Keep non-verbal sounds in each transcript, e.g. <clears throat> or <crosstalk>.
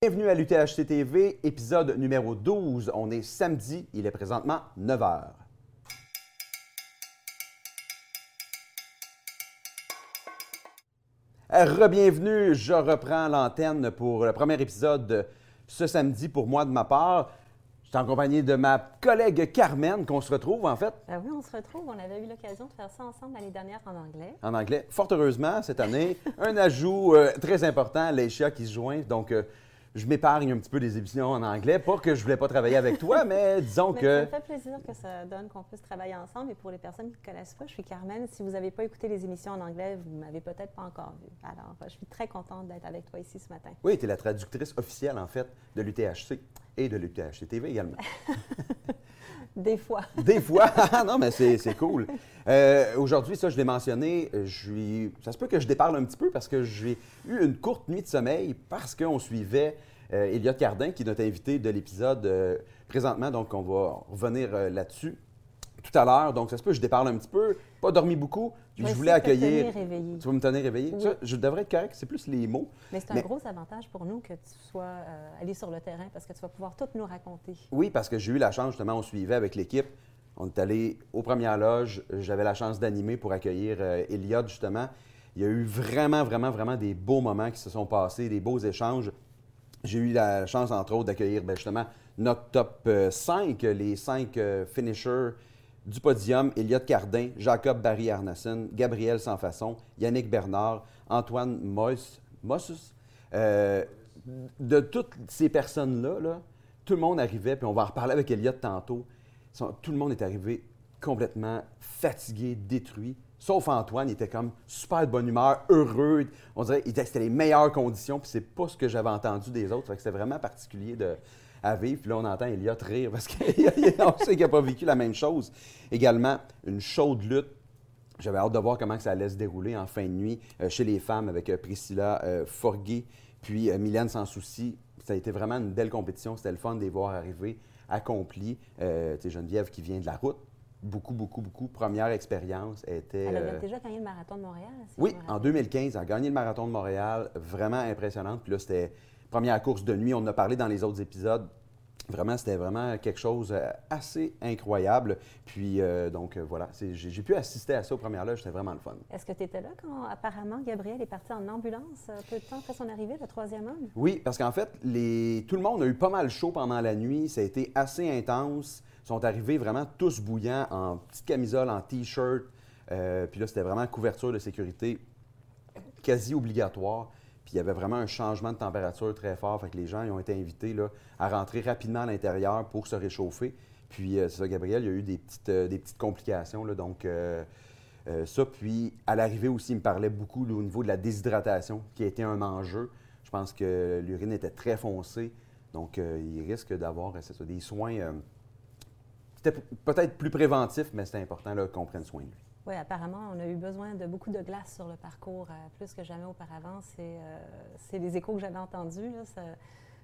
Bienvenue à l'UTHC TV, épisode numéro 12. On est samedi, il est présentement 9 h. Rebienvenue, je reprends l'antenne pour le premier épisode de ce samedi pour moi de ma part. Je suis en compagnie de ma collègue Carmen, qu'on se retrouve en fait. Ben oui, on se retrouve. On avait eu l'occasion de faire ça ensemble l'année dernière en anglais. En anglais. Fort heureusement, cette année, un ajout euh, très important, Leisha qui se joint. Donc, euh, je m'épargne un petit peu des émissions en anglais. Pas que je voulais pas travailler avec toi, mais <laughs> disons Mais que. Ça me fait plaisir que ça donne qu'on puisse travailler ensemble. Et pour les personnes qui ne connaissent pas, je suis Carmen. Si vous n'avez pas écouté les émissions en anglais, vous ne m'avez peut-être pas encore vu. Alors, je suis très contente d'être avec toi ici ce matin. Oui, tu es la traductrice officielle, en fait, de l'UTHC et de l'UTHC TV également. <laughs> Des fois. <laughs> Des fois. Ah non, mais c'est cool. Euh, Aujourd'hui, ça, je l'ai mentionné, je suis... ça se peut que je déparle un petit peu parce que j'ai eu une courte nuit de sommeil parce qu'on suivait euh, Elliot Cardin, qui est notre invité de l'épisode euh, présentement. Donc, on va revenir euh, là-dessus tout à l'heure. Donc, ça se peut je déparle un petit peu. Pas dormi beaucoup. Puis je voulais de te accueillir. tenir. Tu vas me tenir éveillé? Oui. Ça, je devrais être correct. C'est plus les mots. Mais c'est un Mais- gros avantage pour nous que tu sois euh, allé sur le terrain parce que tu vas pouvoir tout nous raconter. Oui, parce que j'ai eu la chance, justement, on suivait avec l'équipe. On est allé aux premières loges. J'avais la chance d'animer pour accueillir euh, Elliot, justement. Il y a eu vraiment, vraiment, vraiment des beaux moments qui se sont passés, des beaux échanges. J'ai eu la chance, entre autres, d'accueillir ben, justement notre top 5, les 5 finishers du podium. Elliot Cardin, Jacob Barry Arnason, Gabriel Sansfaçon, Yannick Bernard, Antoine Moss, Mossus. Euh, de toutes ces personnes-là, là, tout le monde arrivait, puis on va en reparler avec Elliot tantôt. Tout le monde est arrivé complètement fatigué, détruit. Sauf Antoine, il était comme super de bonne humeur, heureux. On dirait que c'était les meilleures conditions, puis c'est pas ce que j'avais entendu des autres. C'était vraiment particulier de, à vivre. Puis là, on entend Elliot rire parce qu'on <laughs> sait qu'il n'a pas vécu la même chose. Également, une chaude lutte j'avais hâte de voir comment ça allait se dérouler en fin de nuit euh, chez les femmes avec euh, Priscilla euh, Forguet, puis Mylène Sans Souci. Ça a été vraiment une belle compétition. C'était le fun de les voir arriver accomplis. Tu sais, Geneviève qui vient de la route. Beaucoup, beaucoup, beaucoup. Première expérience. Était. Elle avait déjà gagné le marathon de Montréal. si oui, en rappelle. 2015, elle a gagné le marathon de Montréal. Vraiment impressionnante. Puis là, c'était première course de nuit. On en a parlé dans les autres épisodes. Vraiment, c'était vraiment quelque chose euh, assez incroyable. Puis, euh, donc, euh, voilà, j'ai pu assister à ça aux premières loges. C'était vraiment le fun. Est-ce que tu étais là quand apparemment Gabriel est parti en ambulance peu de temps après son arrivée, le troisième homme? Oui, parce qu'en fait, les... tout le monde a eu pas mal chaud pendant la nuit. Ça a été assez intense. Ils sont arrivés vraiment tous bouillants en petite camisole, en T-shirt. Euh, puis là, c'était vraiment couverture de sécurité quasi obligatoire. Puis il y avait vraiment un changement de température très fort. Fait que les gens ils ont été invités à rentrer rapidement à l'intérieur pour se réchauffer. Puis euh, c'est ça, Gabriel, il y a eu des petites, euh, complications. Donc, euh, ça, puis à l'arrivée aussi, il me parlait beaucoup au niveau de la déshydratation, qui a été un enjeu. Je pense que l'urine était très foncée, donc il risque d'avoir c'est des soins. c'était peut-être plus préventif, mais c'était important qu'on prenne soin de lui. Oui, apparemment, on a eu besoin de beaucoup de glace sur le parcours, euh, plus que jamais auparavant. C'est euh, c'est les échos que j'avais entendus. Là, ça-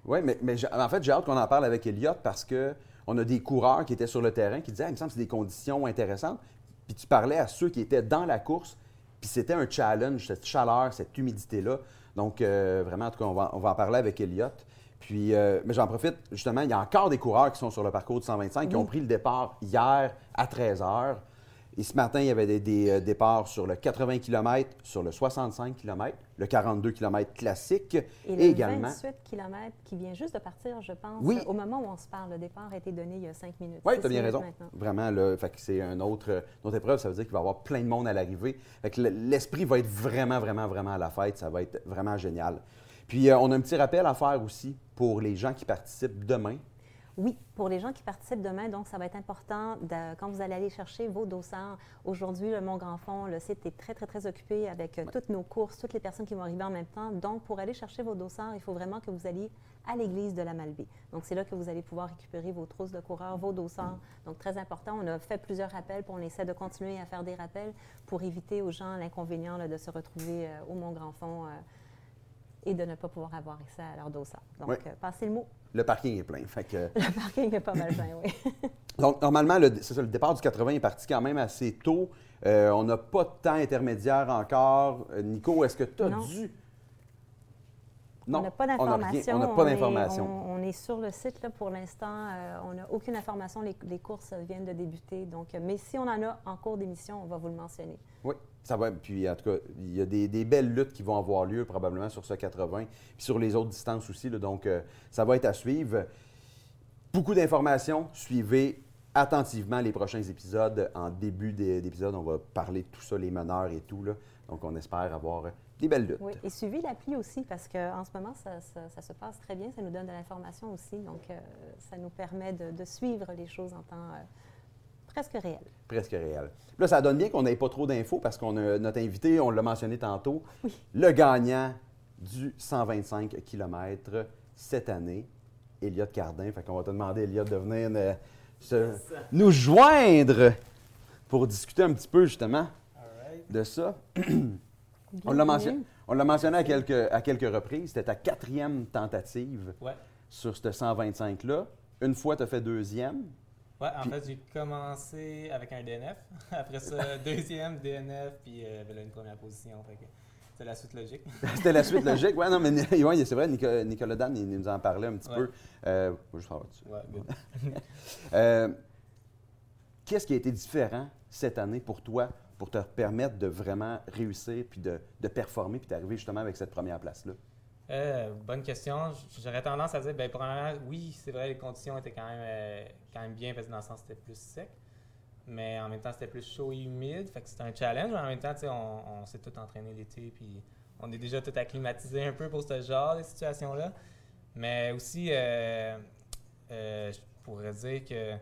Oui, mais, mais en fait, j'ai hâte qu'on en parle avec Elliott parce que on a des coureurs qui étaient sur le terrain qui disaient Ah, il me semble que c'est des conditions intéressantes. Puis tu parlais à ceux qui étaient dans la course, puis c'était un challenge, cette chaleur, cette humidité-là. Donc, euh, vraiment, en tout cas, on va, on va en parler avec Elliott. Puis, euh, mais j'en profite, justement, il y a encore des coureurs qui sont sur le parcours du 125 qui ont pris le départ hier à 13 h. Et ce matin, il y avait des, des, euh, départs sur le 80 km, sur le 65 km, le 42 km classique Et le également. 28 km qui vient juste de partir, je pense, Oui. au moment où on se parle. Le départ a été donné il y a cinq minutes. Oui, tu as bien raison. maintenant. Vraiment, là, fait que c'est un autre, une autre épreuve. Ça veut dire qu'il va y avoir plein de monde à l'arrivée. Fait que le- l'esprit va être vraiment, vraiment, vraiment à la fête. Ça va être vraiment génial. Puis, euh, on a un petit rappel à faire aussi pour les gens qui participent demain. Oui, pour les gens qui participent demain, donc ça va être important de- quand vous allez aller chercher vos dossards. Aujourd'hui, le Mont Grand Fond, le site est très, très, très occupé avec euh, toutes nos courses, toutes les personnes qui vont arriver en même temps. Donc, pour aller chercher vos dossards, il faut vraiment que vous alliez à l'église de la Malbaie. Donc, c'est là que vous allez pouvoir récupérer vos trousses de coureurs, vos dossards. Donc, très important. On a fait plusieurs rappels, puis on essaie de continuer à faire des rappels pour éviter aux gens l'inconvénient de se retrouver euh, au Mont Grand Fond euh, et de ne pas pouvoir avoir accès à leurs dossards. Donc, Oui. euh, passez le mot. Le parking est plein. Fait que, <laughs> Le parking est pas mal plein, oui. <laughs> donc, normalement, le, c'est ça, le départ du 80 est parti quand même assez tôt. Euh, on n'a pas de temps intermédiaire encore. Euh, Nico, est-ce que tu as Non. dû Non, on n'a pas d'informations. on n'a pas est- d'informations. On, on est sur le site là, pour l'instant. euh, on n'a aucune information. Les, les courses viennent de débuter. Donc, euh, mais si on en a en cours d'émission, on va vous le mentionner. Oui, ça va. Puis en tout cas, il y a des, des belles luttes qui vont avoir lieu probablement sur ce 80, puis sur les autres distances aussi. là. donc, euh, ça va être à suivre. Beaucoup d'informations. Suivez attentivement les prochains épisodes. En début d'épisode, on va parler de tout ça, les meneurs et tout. Là. Donc, on espère avoir des belles luttes. Oui, et suivez l'appli aussi parce qu'en ce moment, ça, ça- ça se passe très bien. Ça nous donne de l'information aussi. Donc, euh, ça nous permet de, de suivre les choses en temps euh, presque réel. Presque réel. Là, ça donne bien qu'on n'ait pas trop d'infos parce qu'on a notre invité, on l'a mentionné tantôt, le gagnant du 125 km cette année, Elliot Cardin. Fait qu'on va te demander, Elliot, de venir euh, se- nous joindre pour discuter un petit peu justement de ça. <clears throat> On l'a mentionné, mentionné à quelques, à quelques reprises. C'était ta quatrième tentative Ouais. sur ce 125-là. Une fois, tu as fait deuxième. Ouais, en Puis- fait, j'ai commencé avec un DNF. <laughs> Après ça, deuxième DNF, puis euh, ben là, une première position. C'est la suite logique. <laughs> C'était la suite logique. Ouais, non, mais ouais, c'est vrai, Nicolas, Nicolas Dan, il nous en parlait un petit Ouais. peu. Euh, je vais dessus. Ouais. <laughs> Euh, Qu'est-ce qui a été différent cette année pour toi pour te permettre de vraiment réussir puis de, performer puis d'arriver justement avec cette première place-là? Euh, bonne question. J'aurais tendance à dire, ben, premièrement, oui, c'est vrai, les conditions étaient quand même, euh, quand même bien parce que dans le sens c'était plus sec. Mais en même temps, c'était plus chaud et humide. Fait que c'était un challenge. Mais en même temps, on, on s'est tout entraîné l'été. Puis on est déjà tout acclimatisé un peu pour ce genre de situation-là. Mais aussi, euh, je pourrais dire que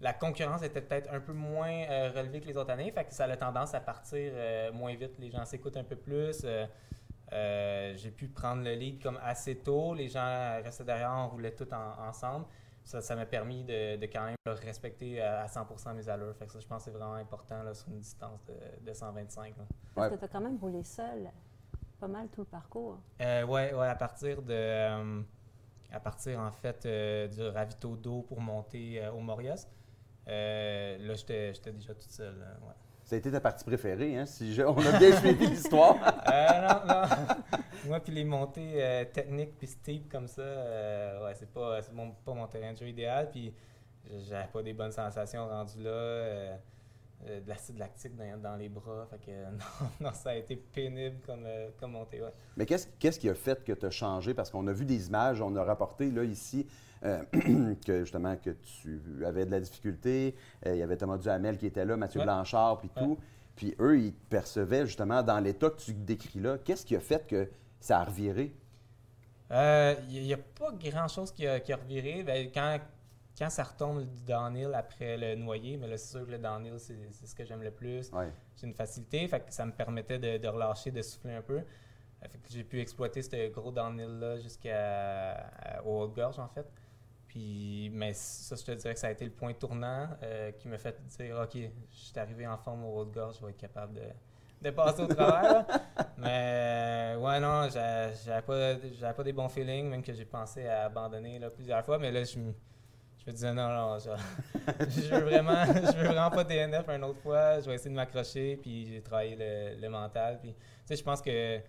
la concurrence était peut-être un peu moins euh, relevée que les autres années. Fait que ça a tendance à partir euh, moins vite. Les gens s'écoutent un peu plus. euh, euh, j'ai pu prendre le lead comme assez tôt. Les gens restaient derrière, on roulait tout en- ensemble. Ça, ça m'a permis de, de quand même respecter à, à 100% mes allures. Fait que ça, je pense que c'est vraiment important là, sur une distance de, de 125. là. Parce Ouais. que tu as quand même roulé seul pas mal tout le parcours. Euh, ouais, ouais, à partir de. euh, à partir, en fait, euh, du ravito d'eau pour monter euh, au Morias. Euh, là, j'étais j'étais déjà toute seule. là, ouais. Ça a été ta partie préférée, hein? Si je- on a bien <laughs> suivi l'histoire. Euh, non, non. <laughs> Moi, puis les montées euh, techniques puis steep comme ça, euh, ouais, c'est pas, mon, pas mon terrain de jeu idéal. Puis j'avais pas des bonnes sensations rendues là. Euh, de l'acide lactique dans, dans les bras. Fait que euh, <laughs> non, non, ça a été pénible comme, euh, comme montée. Ouais. Mais qu'est-ce qu'est-ce qui a fait que tu as changé? Parce qu'on a vu des images, on a rapporté là, ici euh, <clears throat> que justement que tu avais de la difficulté. Euh, il y avait Thomas Duhamel qui était là, Mathieu Ouais. Blanchard, puis tout. Puis eux, ils te percevaient justement dans l'état que tu décris là. Qu'est-ce qui a fait que ça a reviré? Il n'y a, pas grand-chose qui a, qui a reviré. Ben, quand, quand ça retombe du downhill après le noyer, mais là, c'est sûr que le downhill, c'est c'est ce que j'aime le plus. Ouais. J'ai une facilité, fait que ça me permettait de, de relâcher, de souffler un peu. Euh, Fait que j'ai pu exploiter ce gros downhill-là jusqu'au haut-gorge, en fait. Puis, mais ça, je te dirais que ça a été le point tournant euh, qui m'a fait dire OK, je suis arrivé en forme au haut-gorge, je vais être capable de, de passer au travers. <laughs> mais, euh, ouais, non, j'a- j'avais pas, j'avais pas des bons feelings, même que j'ai pensé à abandonner là, plusieurs fois. Mais là, je me, je me disais non, non, <laughs> je, veux vraiment, je veux vraiment pas DNF une autre fois. Je vais essayer de m'accrocher, puis j'ai travaillé le, le mental. Puis, tu sais, je pense que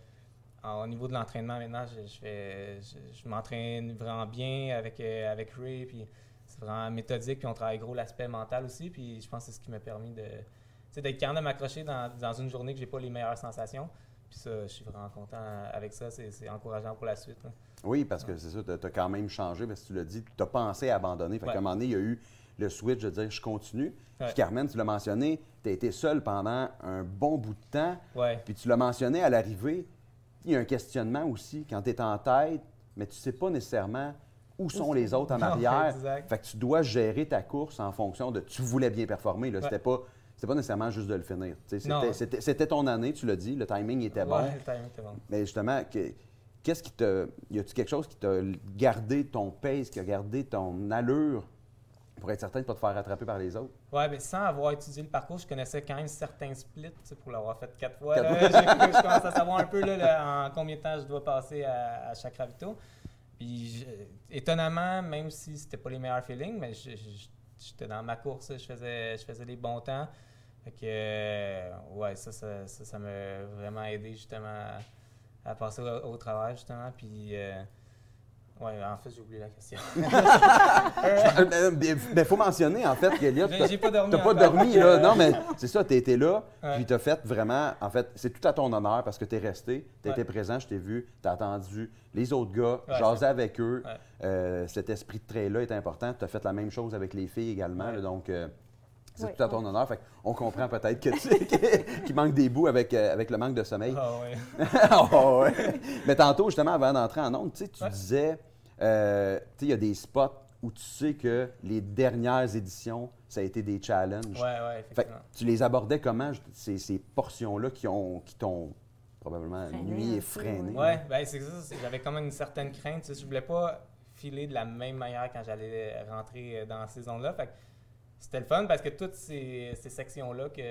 au niveau de l'entraînement maintenant, je, je je, m'entraîne vraiment bien avec, euh, avec Ray, puis c'est vraiment méthodique, puis on travaille gros l'aspect mental aussi, puis je pense que c'est ce qui m'a permis de, d'être capable de m'accrocher dans, dans une journée que j'ai pas les meilleures sensations. Puis ça, je suis vraiment content avec ça, c'est, encourageant pour la suite. là. Oui, parce que c'est ça, tu as quand même changé, parce que tu l'as dit, tu as pensé à abandonner. Fait qu'à un moment donné, il y a eu le switch de dire je continue. Ouais. Puis Carmen, tu l'as mentionné, tu as été seul pendant un bon bout de temps. Ouais. Puis tu l'as mentionné à l'arrivée, il y a un questionnement aussi quand tu es en tête, mais tu sais pas nécessairement où sont les autres en <laughs> Non, arrière. exact. Fait que tu dois gérer ta course en fonction de tu voulais bien performer. Là. Ouais. C'était pas c'était pas nécessairement juste de le finir. C'était, ton année, tu l'as dit, le timing était bon. Ouais, le timing était bon. Mais justement, que- qu'est-ce qui te. Y a-tu quelque chose qui t'a gardé ton pace, qui a gardé ton allure pour être certain de ne pas te faire rattraper par les autres? Ouais, mais sans avoir étudié le parcours, je connaissais quand même certains splits, pour l'avoir fait quatre fois. Quatre là. je, je commence à savoir un peu là, là, en combien de temps je dois passer à, à chaque ravito. Puis, je- étonnamment, même si c'était pas les meilleurs feelings, mais je- je- j'étais dans ma course, je faisais, je faisais des bons temps. Fait que, euh, ouais, ça, ça, ça, m'a vraiment aidé justement à, à passer au, au travail, justement. Puis, euh, ouais, en fait, j'ai oublié la question. Mais <laughs> il faut mentionner, en fait, qu'Eliott, J'ai- j'ai pas dormi T'as pas encore. dormi, là. Non, mais c'est ça, t'as été là, Ouais. puis t'as fait vraiment. En fait, c'est tout à ton honneur parce que t'es resté, t'as Ouais. été présent, je t'ai vu, t'as attendu les autres gars, Ouais, jasé c'est- avec eux. Ouais. Euh, cet esprit de trait-là est important. T'as fait la même chose avec les filles également, Ouais. là, donc. euh, c'est tout à ton honneur. Fait on comprend peut-être que tu- <laughs> qu'il manque des bouts avec, euh, avec le manque de sommeil. Ah ouais. <laughs> Ah ouais. Mais tantôt, justement, avant d'entrer en ondes, tu Ouais. disais, euh, il y a des spots où tu sais que les dernières éditions, ça a été des challenges. Ouais, Fait effectivement. tu les abordais comment, je- ces, ces portions-là qui ont qui t'ont probablement Freiné nuit et freiné? Ouais, ben c'est ça. c'est- J'avais quand même une certaine crainte. Je voulais pas filer de la même manière quand j'allais rentrer euh, dans ces zones-là. Fait que c'était le fun parce que toutes ces, ces sections-là que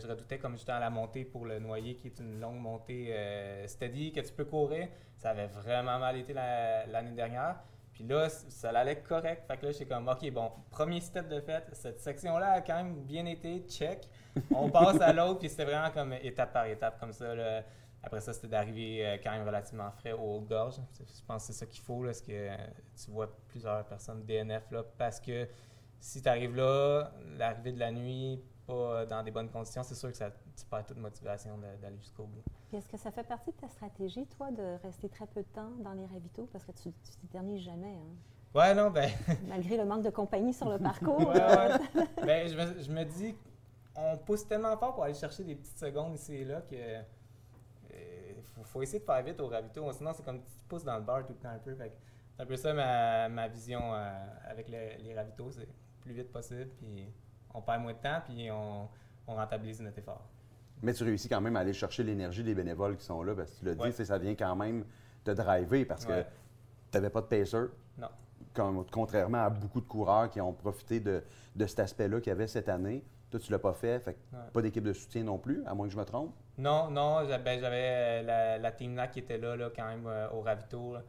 je redoutais comme j'étais à la montée pour le noyer, qui est une longue montée euh, steady, que tu peux courir, ça avait vraiment mal été la- l'année dernière. Puis là, ça allait correct. Fait que là, j'étais comme, OK, bon, premier step de fait, cette section-là a quand même bien été, check. On <laughs> passe à l'autre, puis c'était vraiment comme étape par étape, comme ça. là. Après ça, c'était d'arriver euh, quand même relativement frais aux gorges. C'est- Je pense que c'est ça qu'il faut, là, parce que tu vois plusieurs personnes DNF, là, parce que si tu arrives là, l'arrivée de la nuit, pas dans des bonnes conditions, c'est sûr que ça, tu perds toute motivation d'aller jusqu'au bout. Est-ce que ça fait partie de ta stratégie, toi, de rester très peu de temps dans les ravitaux? Parce que tu ne t'éternises jamais, hein. Ouais, non, ben, <laughs> malgré le manque de compagnie sur le <laughs> parcours. Ouais, euh, ouais. Ben, je, me, je me dis, on pousse tellement fort pour aller chercher des petites secondes ici et là que il faut, faut essayer de faire vite au ravito. Sinon, c'est comme tu pousses dans le bar tout le temps un peu. C'est un peu ça ma, ma vision euh, avec le- les ravitaux. Plus vite possible, puis on perd moins de temps, puis on, on rentabilise notre effort. Mais tu réussis quand même à aller chercher l'énergie des bénévoles qui sont là, parce que tu l'as dit, Ouais. sais, ça vient quand même te driver parce que tu n'avais pas de pacer. Non. Comme- contrairement à beaucoup de coureurs qui ont profité de, de cet aspect-là qu'il y avait cette année. Toi, tu l'as pas fait, fait que Ouais. pas d'équipe de soutien non plus, à moins que je me trompe? Non, non, ben, j'avais euh, la, la team NAC qui était là, là quand même euh, au ravito. là.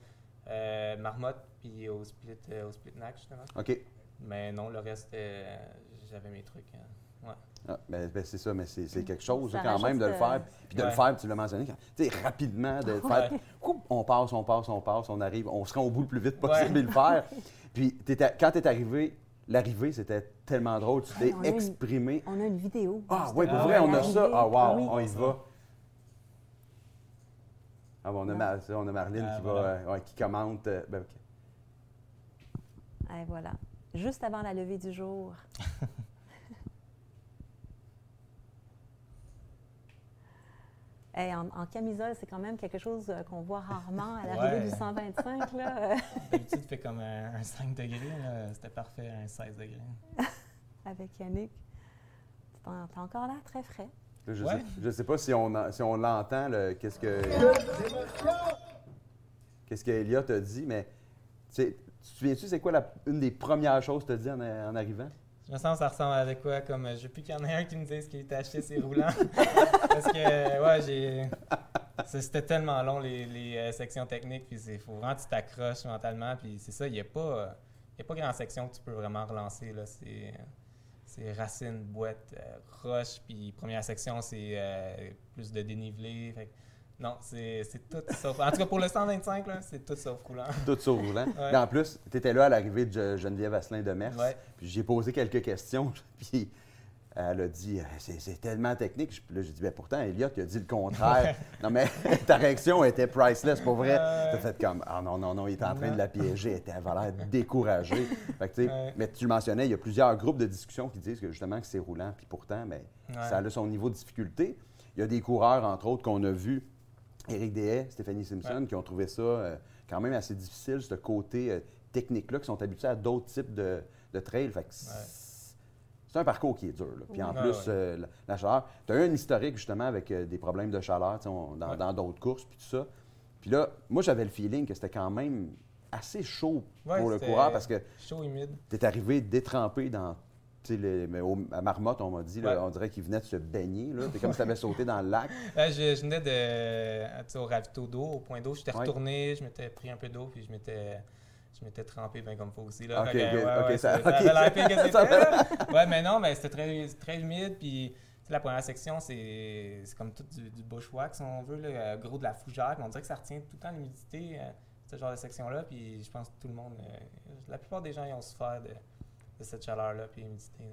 Euh, Marmotte, puis au split, euh, au split NAC, justement. OK. Mais non, le reste, euh, j'avais mes trucs. hein. Ouais. Ah, ben, ben, c'est ça, mais c'est c'est quelque chose Ça là, quand même de le rajoute, euh, faire. Puis de le Ouais. faire, tu l'as mentionné, quand- tu sais, rapidement, de faire. Ouais. Oup, on passe, on passe, on passe, on arrive, on se rend au bout le plus vite possible et le faire. <laughs> Puis quand tu es arrivé, l'arrivée, c'était tellement drôle. Tu t'es une- exprimé. on a une vidéo. Ah, oui, pour Ah vrai, on a ça. Ah, wow, Oui. on y va. Ah, bon, on, a. Mar- on a Marlène Ah, qui, va, voilà. euh, ouais, qui commente. euh, ben, OK. Et voilà. Juste avant la levée du jour. <laughs> Hey, en, en camisole, c'est quand même quelque chose euh, qu'on voit rarement à l'arrivée Ouais. du 125. Là, euh, <laughs> D'habitude, il fait comme un, un 5 degrés. C'était parfait, un 16 degrés. <laughs> avec Yannick. T'as encore l'air très frais. Je Ouais. sais, pas si on, si on l'entend, le- qu'est-ce que. Qu'est-ce que Elliot a dit, mais tu te souviens-tu, c'est quoi la- une des premières choses que tu as dit en, en arrivant? Je me sens que ça ressemble à quoi comme euh, je veux plus qu'il y en ait un qui me dise qu'il était acheté ses roulants. <laughs> Parce que ouais, j'ai c'était tellement long les, les, euh, sections techniques puis c'est faut vraiment que tu t'accroches mentalement puis c'est ça, il y a pas il y a pas grand section que tu peux vraiment relancer là, c'est c'est racines, boîte, euh, roche puis première section c'est euh, plus de dénivelé. Fait non, c'est tout sauf en tout cas pour le 125 là, c'est tout sauf roulant. <laughs> Tout ça au roulant. Ouais. Et en plus, tu étais là à l'arrivée de Geneviève Asselin de Mers. Ouais. Puis j'ai posé quelques questions. <laughs> Puis elle a dit euh, c'est tellement technique. Là, j'ai dit ben, pourtant, Elliot, il a dit le contraire. non, mais <laughs> ta réaction était priceless, pour vrai. Ouais. T'as fait comme ah non, non, non, il était en train de la piéger. Elle était- avait l'air découragée. Fait que. Mais tu le mentionnais, il y a plusieurs groupes de discussion qui disent que justement que c'est roulant. Puis pourtant, ben, Ouais. ça a son niveau de difficulté. Il y a des coureurs, entre autres, qu'on a vus, Éric Dehaye, Stéphanie Simpson, Ouais. qui ont trouvé ça euh, quand même assez difficile, ce côté euh, technique-là, qui sont habitués à d'autres types de, de trails. Fait que c'est un parcours qui est dur. là. Puis en plus, ouais. euh, la, la chaleur. Tu as eu un historique justement avec euh, des problèmes de chaleur on- dans Ouais. d'autres courses, puis tout ça. Puis là, moi, j'avais le feeling que c'était quand même assez chaud Ouais, pour le coureur parce que Chaud humide. tu es arrivé détrempé dans. Mais au- à Marmotte, on m'a dit, là, Ouais. on dirait qu'il venait de se baigner. C'est comme si tu avais sauté dans le lac. <laughs> Là, je, je venais de, au ravito d'eau, au point d'eau. J'étais Ouais. retourné, je m'étais pris un peu d'eau, puis je m'étais, je m'étais trempé bien comme faut aussi. Là. Ok, Fait que, ok, ouais, ok, ouais, ça- avait l'air pire que <laughs> Ça c'était. là. ouais, mais non, mais c'était très, très humide, puis la première section, c'est comme tout du, du, bushwhack, si on veut, là, gros de la fougère. on dirait que ça retient tout le temps l'humidité, ce genre de section-là. Puis je pense que tout le monde, la plupart des gens, ils ont souffert de, de cette chaleur-là puis l'humidité.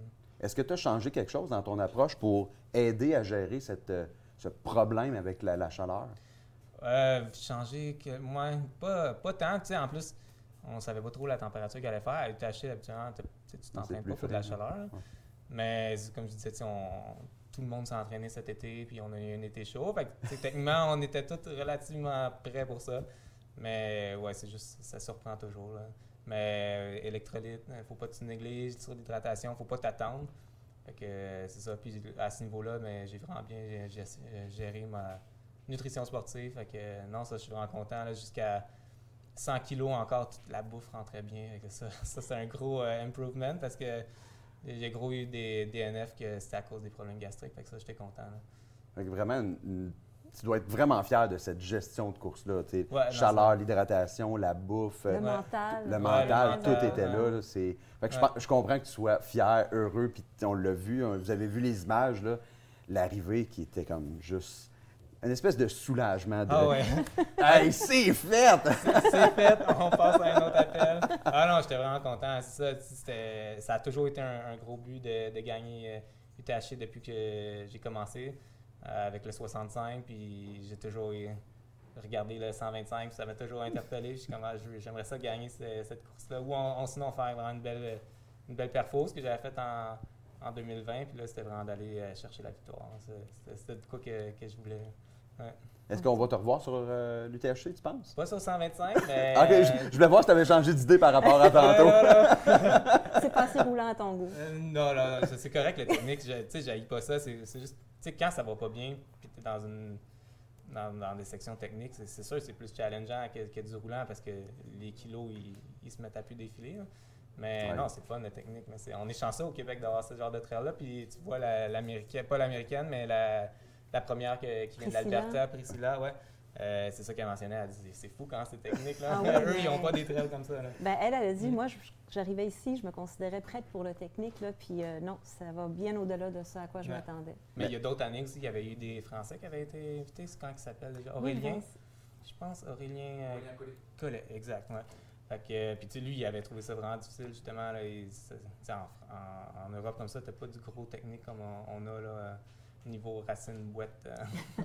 Est-ce que tu as changé quelque chose dans ton approche pour aider à gérer cette, ce problème avec la, chaleur? Euh, changer que moi, pas, pas tant, tu sais, en plus, on savait pas trop la température qu'il allait faire. À UTH, habituellement, tu t'entraînes pas pour de la chaleur. Mais comme je disais, on, tout le monde s'est entraîné cet été, puis on a eu un été chaud. Fait que, techniquement, on était tous relativement prêts pour ça. Mais ouais, c'est juste, ça surprend toujours. Mais euh, électrolyte, il faut pas que tu négliges sur l'hydratation, faut pas t'attendre. Fait que euh, c'est ça. Puis à ce niveau-là, mais j'ai vraiment bien géré ma nutrition sportive. Fait que non, ça, je suis vraiment content. Jusqu'à 100 kilos encore, toute la bouffe rentrait bien. ça, <laughs> ça c'est un gros euh, improvement parce que j'ai gros eu des DNF que c'était à cause des problèmes gastriques. Fait que ça, j'étais content. Fait que vraiment tu dois être vraiment fier de cette gestion de course-là. chaleur, l'hydratation, la bouffe. Le mental. Le mental, tout était là. Fait que je, comprends que tu sois fier, heureux, puis on l'a vu, hein, vous avez vu les images, l'arrivée qui était comme juste une espèce de soulagement. De... Ah ouais. <laughs> hey, c'est fait! <laughs> c'est fait, on passe à un autre appel. Ah non, j'étais vraiment content. Ça, ça a toujours été un, gros but de, de gagner UTHC depuis que j'ai commencé. Euh, avec le 65, puis j'ai toujours regardé le 125, puis ça m'a toujours interpellé. Je suis comme, ah, j'aimerais ça gagner cette course-là. Ou on, sinon faire vraiment une belle, une belle perfo, ce que j'avais fait en, en 2020, puis là, c'était vraiment d'aller euh, chercher la victoire. C'était de quoi que, que je voulais. Est-ce qu'on va te revoir sur euh, l'UTHC, tu penses? Pas sur 125, mais. <laughs> ok, je, voulais voir si tu avais changé d'idée par rapport à <laughs> tantôt. C'est pas assez roulant à ton goût. non, non, c'est correct, la technique. Tu sais, j'haïs pas ça. C'est juste sais, quand ça va pas bien, puis tu es dans une dans, des sections techniques, c'est sûr c'est plus challengeant que, du roulant parce que les kilos, ils, se mettent à plus défiler. Mais non, c'est fun la technique. Mais on est chanceux au Québec d'avoir ce genre de trail-là. Puis tu vois l'américaine, pas l'américaine, mais la, la première qui vient de l'Alberta, Priscilla, ouais. Euh, c'est ça qu'elle mentionnait. Elle dit c'est fou quand c'est technique. Là. Ah Eux, ils n'ont pas des trails comme ça. Ben, elle, elle a dit moi, j'arrivais ici, je me considérais prête pour le technique. Là, puis euh, non, ça va bien au-delà de ça à quoi je m'attendais. Mais il y a d'autres années aussi, il y avait eu des Français qui avaient été invités. C'est quand il s'appelle déjà? Aurélien? je pense Aurélien. Euh, Aurélien Collet. exact. Ouais. Fait que, puis tu lui, il avait trouvé ça vraiment difficile, justement. Là, en, en, Europe, comme ça, tu n'as pas du gros technique comme on, a là, niveau racine boîte.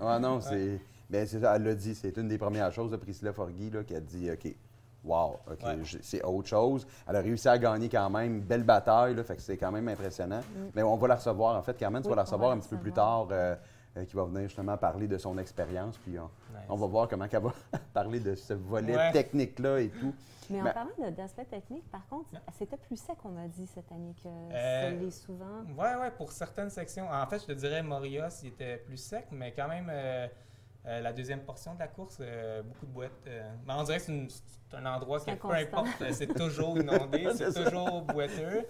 ah non, <laughs> c'est. Bien, c'est ça, elle l'a dit, c'est une des premières choses de Priscilla Forgui là, qui a dit OK, wow, OK, c'est autre chose. Elle a réussi à gagner quand même, belle bataille, là, fait que c'est quand même impressionnant. Mm. Mais on va la recevoir, en fait, Carmen, tu vas la recevoir un petit peu plus tard, euh, euh, qui va venir justement parler de son expérience, puis on, va voir comment elle va <laughs> parler de ce volet technique-là et tout. Mais en parlant d'aspect technique, par contre, c'était plus sec, on m'a dit cette année que euh, ça l'est souvent. Oui, oui, pour certaines sections. En fait, je te dirais, Moria, c'était plus sec, mais quand même, euh, la deuxième portion de la course, euh, beaucoup de boîtes. Euh, on dirait que c'est un endroit qui, peu importe, c'est toujours inondé, <laughs> c'est toujours boiteux.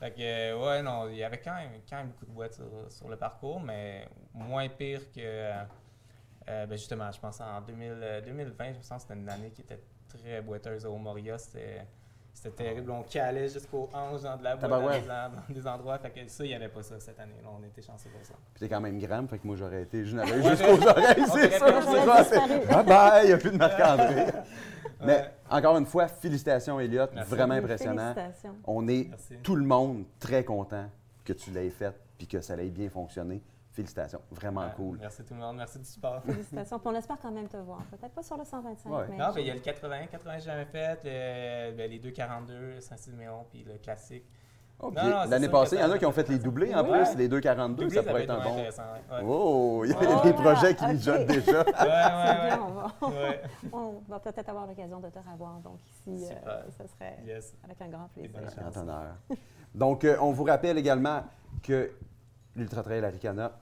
Fait que, ouais, non, il y avait quand même, quand même beaucoup de boîtes sur, le parcours, mais moins pire que. ben justement, je pense en 2020, je sens que c'était une année qui était très boiteuse au Moria. C'était c'était terrible. On calait jusqu'aux anges dans de la boîte dans, des endroits. Fait que ça, il n'y avait pas ça cette année. Là, on était chanceux pour ça. Puis t'es quand même grand, fait que moi j'aurais été. Je n'avais jusqu'aux oreilles, c'est ça. Bye bye, il n'y a plus de Marc-André. Mais encore une fois, félicitations, Elliot. Vraiment impressionnant. On est tout le monde très content que tu l'aies fait puis que ça ait bien fonctionné. Félicitations, vraiment cool. Merci tout le monde, merci du support. <laughs> Félicitations, puis on espère quand même te voir. Peut-être pas sur le 125, mais... Non, il y a le 80, 80 j'ai jamais fait, ben, les 242, Saint-Siméon, puis le classique. L'année passée, il y en a qui ont fait les doublés en plus, les 2,42, ça pourrait être un bon. Oh, il y a des oh, projets qui mijotent déjà. <laughs> Bien, on va, <laughs> on va peut-être avoir l'occasion de te revoir. Donc ici, euh, ça serait avec un grand plaisir. Grand honneur. Donc, euh, on vous rappelle également que l'Ultra Trail Aricana,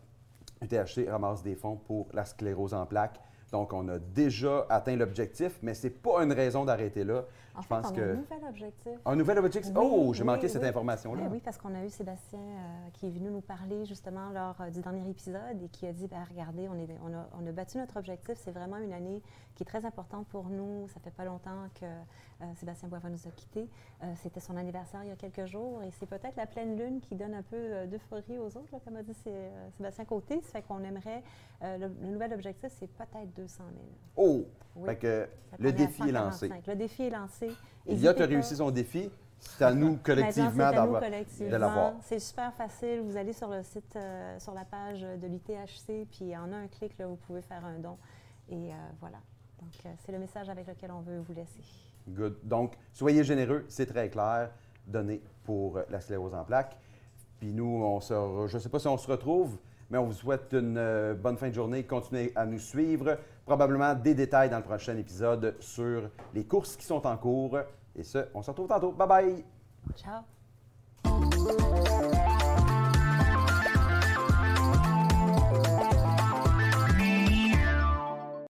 UTHC ramasse des fonds pour la sclérose en plaques. Donc, on a déjà atteint l'objectif, mais ce n'est pas une raison d'arrêter là. En fait, on a un nouvel objectif. Un nouvel objectif? oh, j'ai manqué cette information-là. Ben oui, parce qu'on a eu Sébastien euh, qui est venu nous parler justement lors euh, du dernier épisode et qui a dit, ben, regardez, on, est, on, a, on, a, battu notre objectif. C'est vraiment une année qui est très importante pour nous. Ça fait pas longtemps que euh, Sébastien Boivin nous a quittés. C'était son anniversaire il y a quelques jours et c'est peut-être la pleine lune qui donne un peu d'euphorie aux autres, comme a dit Sébastien Côté. Ça fait qu'on aimerait, le, nouvel objectif, c'est peut-être 200 000. Oh! Fait que le défi est lancé. Le défi est lancé. Eliott a réussi son défi. C'est à nous <laughs> collectivement de l'avoir. C'est super facile. Vous allez sur le site, euh, sur la page de l'ITHC, puis en un clic, là, vous pouvez faire un don. Et euh, voilà. Donc, euh, c'est le message avec lequel on veut vous laisser. Good. Donc, soyez généreux, c'est très clair. Donnez pour la sclérose en plaques. Puis nous, on se je ne sais pas si on se retrouve, mais on vous souhaite une bonne fin de journée. Continuez à nous suivre. Probablement des détails dans le prochain épisode sur les courses qui sont en cours. Et ce, on se retrouve tantôt. Bye bye! Ciao!